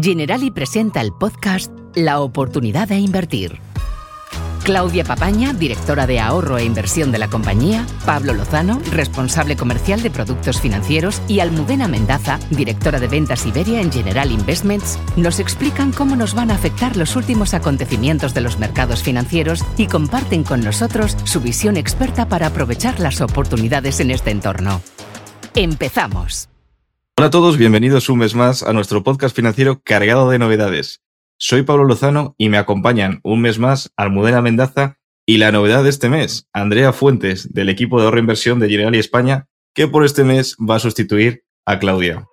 Generali presenta el podcast La oportunidad de invertir. Claudia Papaña, directora de ahorro e inversión de la compañía, Pablo Lozano, responsable comercial de productos financieros, y Almudena Mendaza, directora de ventas Iberia en General Investments, nos explican cómo nos van a afectar los últimos acontecimientos de los mercados financieros y comparten con nosotros su visión experta para aprovechar las oportunidades en este entorno. Empezamos. Hola a todos, bienvenidos un mes más a nuestro podcast financiero cargado de novedades. Soy Pablo Lozano y me acompañan un mes más Almudena Mendaza y la novedad de este mes, Andrea Fuentes, del equipo de ahorro e inversión de Generali España, que por este mes va a sustituir a Claudia.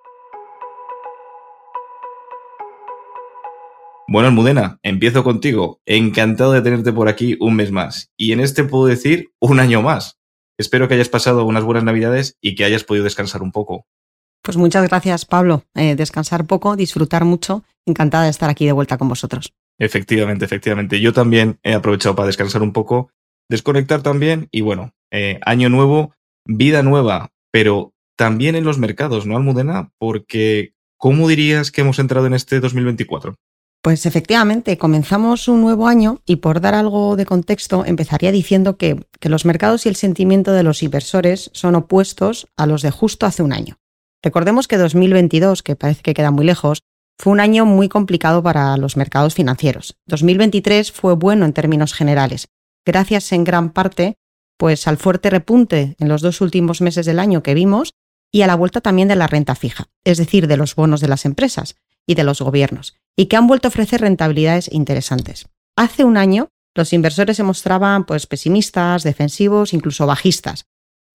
Bueno, Almudena, empiezo contigo. Encantado de tenerte por aquí un mes más. Y en este puedo decir un año más. Espero que hayas pasado unas buenas navidades y que hayas podido descansar un poco. Pues muchas gracias, Pablo. Eh, descansar poco, disfrutar mucho. Encantada de estar aquí de vuelta con vosotros. Efectivamente, efectivamente. Yo también he aprovechado para descansar un poco, desconectar también y bueno, eh, año nuevo, vida nueva, pero también en los mercados, ¿no, Almudena? Porque, ¿cómo dirías que hemos entrado en este 2024? Pues efectivamente, comenzamos un nuevo año y por dar algo de contexto, empezaría diciendo que, que los mercados y el sentimiento de los inversores son opuestos a los de justo hace un año. Recordemos que 2022, que parece que queda muy lejos, fue un año muy complicado para los mercados financieros. 2023 fue bueno en términos generales, gracias en gran parte pues al fuerte repunte en los dos últimos meses del año que vimos y a la vuelta también de la renta fija, es decir, de los bonos de las empresas y de los gobiernos, y que han vuelto a ofrecer rentabilidades interesantes. Hace un año los inversores se mostraban pues pesimistas, defensivos, incluso bajistas.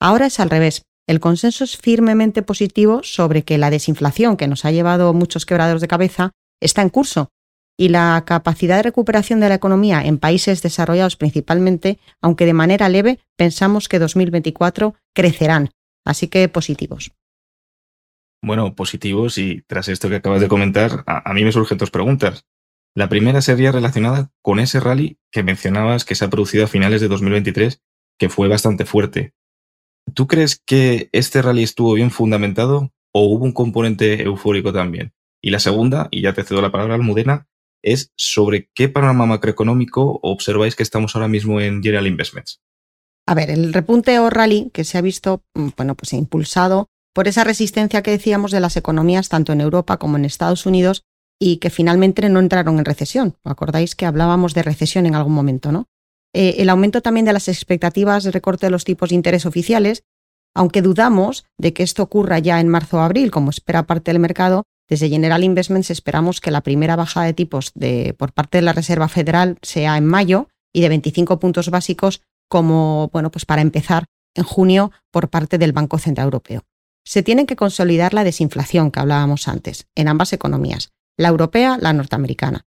Ahora es al revés. El consenso es firmemente positivo sobre que la desinflación que nos ha llevado muchos quebraderos de cabeza está en curso y la capacidad de recuperación de la economía en países desarrollados principalmente, aunque de manera leve, pensamos que 2024 crecerán. Así que positivos. Bueno, positivos y tras esto que acabas de comentar, a, a mí me surgen dos preguntas. La primera sería relacionada con ese rally que mencionabas que se ha producido a finales de 2023, que fue bastante fuerte. ¿Tú crees que este rally estuvo bien fundamentado o hubo un componente eufórico también? Y la segunda, y ya te cedo la palabra, Almudena, es sobre qué panorama macroeconómico observáis que estamos ahora mismo en General Investments. A ver, el repunte o rally que se ha visto, mm, bueno, pues impulsado por esa resistencia que decíamos de las economías tanto en Europa como en Estados Unidos y que finalmente no entraron en recesión. ¿Acordáis que hablábamos de recesión en algún momento, no? Eh, el aumento también de las expectativas de recorte de los tipos de interés oficiales, aunque dudamos de que esto ocurra ya en marzo o abril, como espera parte del mercado, desde General Investments esperamos que la primera bajada de tipos de, por parte de la Reserva Federal sea en mayo y de 25 puntos básicos como, bueno, pues para empezar en junio por parte del Banco Central Europeo. Se tiene que consolidar la desinflación que hablábamos antes en ambas economías, la europea, la norteamericana.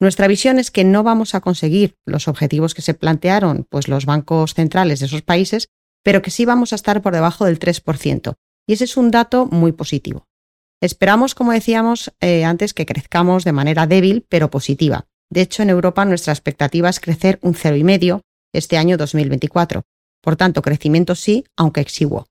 Nuestra visión es que no vamos a conseguir los objetivos que se plantearon pues, los bancos centrales de esos países, pero que sí vamos a estar por debajo del 3%. Y ese es un dato muy positivo. Esperamos, como decíamos eh, antes, que crezcamos de manera débil pero positiva. De hecho, en Europa nuestra expectativa es crecer un 0,5 este año 2024. Por tanto, crecimiento sí, aunque exiguo.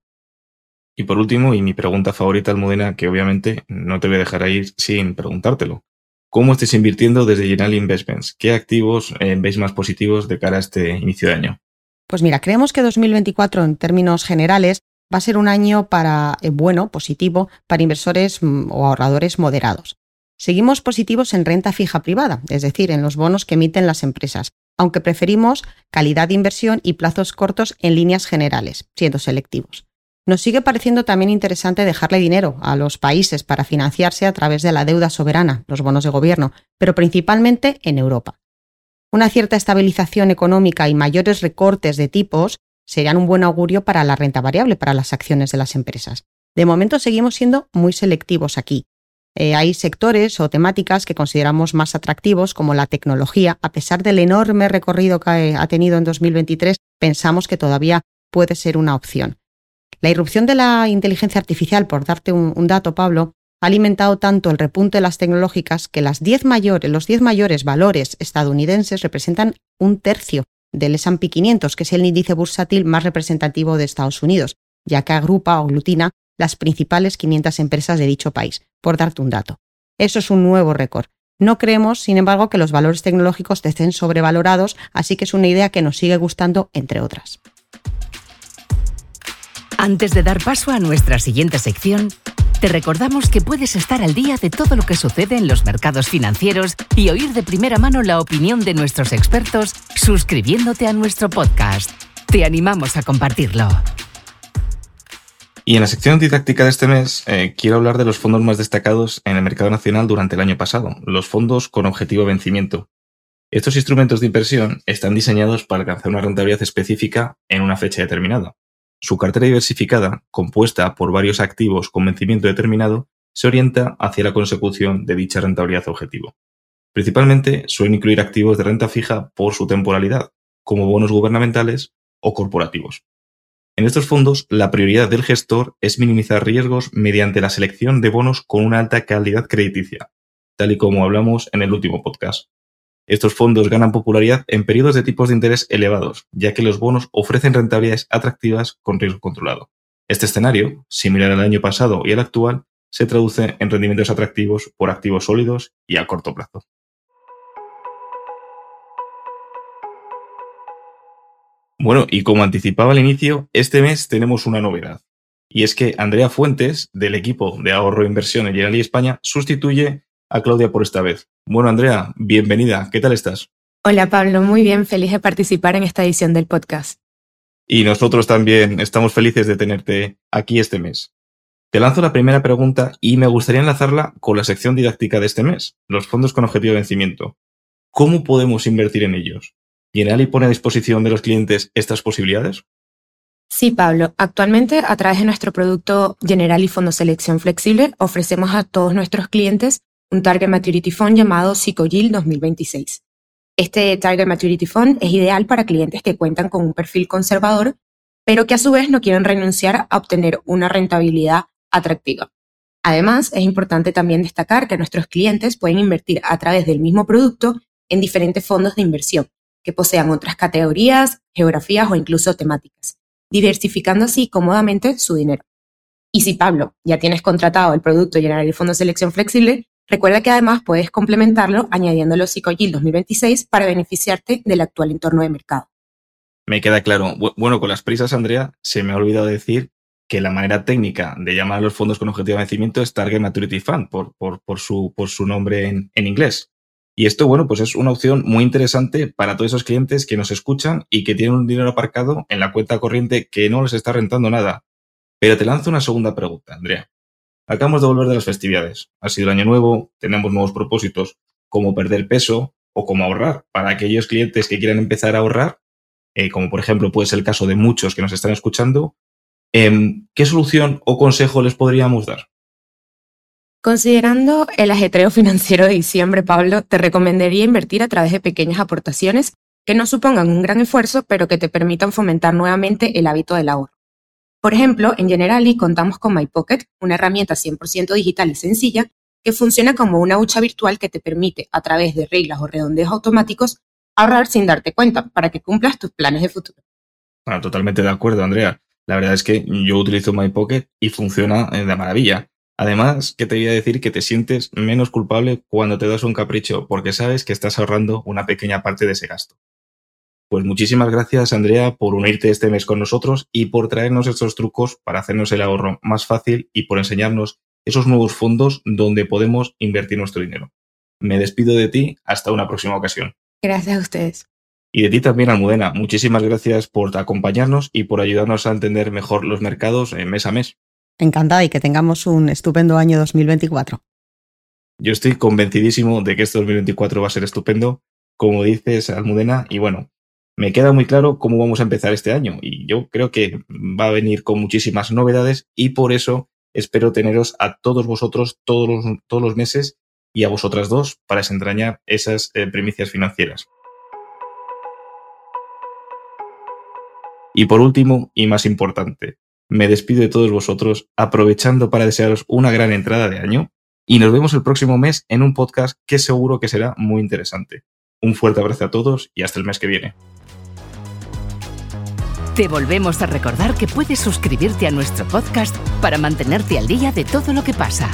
Y por último, y mi pregunta favorita, Almudena, que obviamente no te voy a dejar ir sin preguntártelo. ¿Cómo estáis invirtiendo desde General Investments? ¿Qué activos eh, veis más positivos de cara a este inicio de año? Pues mira, creemos que 2024 en términos generales va a ser un año para eh, bueno, positivo para inversores mm, o ahorradores moderados. Seguimos positivos en renta fija privada, es decir, en los bonos que emiten las empresas, aunque preferimos calidad de inversión y plazos cortos en líneas generales, siendo selectivos. Nos sigue pareciendo también interesante dejarle dinero a los países para financiarse a través de la deuda soberana, los bonos de gobierno, pero principalmente en Europa. Una cierta estabilización económica y mayores recortes de tipos serían un buen augurio para la renta variable, para las acciones de las empresas. De momento seguimos siendo muy selectivos aquí. Eh, hay sectores o temáticas que consideramos más atractivos, como la tecnología. A pesar del enorme recorrido que ha tenido en 2023, pensamos que todavía puede ser una opción. La irrupción de la inteligencia artificial, por darte un, dato, Pablo, ha alimentado tanto el repunte de las tecnológicas que las mayores, los 10 mayores valores estadounidenses representan un tercio del S&P 500, que es el índice bursátil más representativo de Estados Unidos, ya que agrupa o aglutina las principales 500 empresas de dicho país, por darte un dato. Eso es un nuevo récord. No creemos, sin embargo, que los valores tecnológicos estén sobrevalorados, así que es una idea que nos sigue gustando, entre otras. Antes de dar paso a nuestra siguiente sección, te recordamos que puedes estar al día de todo lo que sucede en los mercados financieros y oír de primera mano la opinión de nuestros expertos suscribiéndote a nuestro podcast. Te animamos a compartirlo. Y en la sección didáctica de este mes eh, quiero hablar de los fondos más destacados en el mercado nacional durante el año pasado, los fondos con objetivo vencimiento. Estos instrumentos de inversión están diseñados para alcanzar una rentabilidad específica en una fecha determinada. Su cartera diversificada, compuesta por varios activos con vencimiento determinado, se orienta hacia la consecución de dicha rentabilidad objetivo. Principalmente suelen incluir activos de renta fija por su temporalidad, como bonos gubernamentales o corporativos. En estos fondos, la prioridad del gestor es minimizar riesgos mediante la selección de bonos con una alta calidad crediticia, tal y como hablamos en el último podcast. Estos fondos ganan popularidad en periodos de tipos de interés elevados, ya que los bonos ofrecen rentabilidades atractivas con riesgo controlado. Este escenario, similar al año pasado y al actual, se traduce en rendimientos atractivos por activos sólidos y a corto plazo. Bueno, y como anticipaba al inicio, este mes tenemos una novedad. Y es que Andrea Fuentes, del equipo de ahorro e inversión en Generali España, sustituye a Claudia por esta vez. Bueno, Andrea, bienvenida. ¿Qué tal estás? Hola Pablo, muy bien, feliz de participar en esta edición del podcast. Y nosotros también estamos felices de tenerte aquí este mes. Te lanzo la primera pregunta y me gustaría enlazarla con la sección didáctica de este mes, los fondos con objetivo de vencimiento. ¿Cómo podemos invertir en ellos? ¿Generali pone a disposición de los clientes estas posibilidades? Sí, Pablo. Actualmente, a través de nuestro producto Generali Fondo Selección Flexible, ofrecemos a todos nuestros clientes un Target Maturity Fund llamado PsychoYield 2026. Este Target Maturity Fund es ideal para clientes que cuentan con un perfil conservador, pero que a su vez no quieren renunciar a obtener una rentabilidad atractiva. Además, es importante también destacar que nuestros clientes pueden invertir a través del mismo producto en diferentes fondos de inversión, que posean otras categorías, geografías o incluso temáticas, diversificando así cómodamente su dinero. Y si Pablo ya tienes contratado el producto General el Fondo Selección Flexible, recuerda que además puedes complementarlo añadiéndolo PsicoGIL 2026 para beneficiarte del actual entorno de mercado. Me queda claro. Bueno, con las prisas, Andrea, se me ha olvidado decir que la manera técnica de llamar a los fondos con objetivo de vencimiento es Target Maturity Fund, por, por, su, por su nombre en, en inglés. Y esto, bueno, pues es una opción muy interesante para todos esos clientes que nos escuchan y que tienen un dinero aparcado en la cuenta corriente que no les está rentando nada. Pero te lanzo una segunda pregunta, Andrea. Acabamos de volver de las festividades. Ha sido el año nuevo, tenemos nuevos propósitos, como perder peso o como ahorrar. Para aquellos clientes que quieran empezar a ahorrar, eh, como por ejemplo puede ser el caso de muchos que nos están escuchando, em, ¿qué solución o consejo les podríamos dar? Considerando el ajetreo financiero de diciembre, Pablo, te recomendaría invertir a través de pequeñas aportaciones que no supongan un gran esfuerzo, pero que te permitan fomentar nuevamente el hábito del ahorro. Por ejemplo, en Generali contamos con MyPocket, una herramienta 100% digital y sencilla que funciona como una hucha virtual que te permite, a través de reglas o redondeos automáticos, ahorrar sin darte cuenta para que cumplas tus planes de futuro. Bueno, totalmente de acuerdo, Andrea. La verdad es que yo utilizo MyPocket y funciona de maravilla. Además, que te voy a decir que te sientes menos culpable cuando te das un capricho, porque sabes que estás ahorrando una pequeña parte de ese gasto. Pues muchísimas gracias, Andrea, por unirte este mes con nosotros y por traernos estos trucos para hacernos el ahorro más fácil y por enseñarnos esos nuevos fondos donde podemos invertir nuestro dinero. Me despido de ti hasta una próxima ocasión. Gracias a ustedes. Y de ti también, Almudena. Muchísimas gracias por acompañarnos y por ayudarnos a entender mejor los mercados mes a mes. Encantada y que tengamos un estupendo año 2024. Yo estoy convencidísimo de que este 2024 va a ser estupendo, como dices, Almudena, y bueno, me queda muy claro cómo vamos a empezar este año y yo creo que va a venir con muchísimas novedades y por eso espero teneros a todos vosotros todos los, todos los meses y a vosotras dos para desentrañar esas eh, primicias financieras. Y por último, y más importante, me despido de todos vosotros aprovechando para desearos una gran entrada de año y nos vemos el próximo mes en un podcast que seguro que será muy interesante. Un fuerte abrazo a todos y hasta el mes que viene. Te volvemos a recordar que puedes suscribirte a nuestro podcast para mantenerte al día de todo lo que pasa.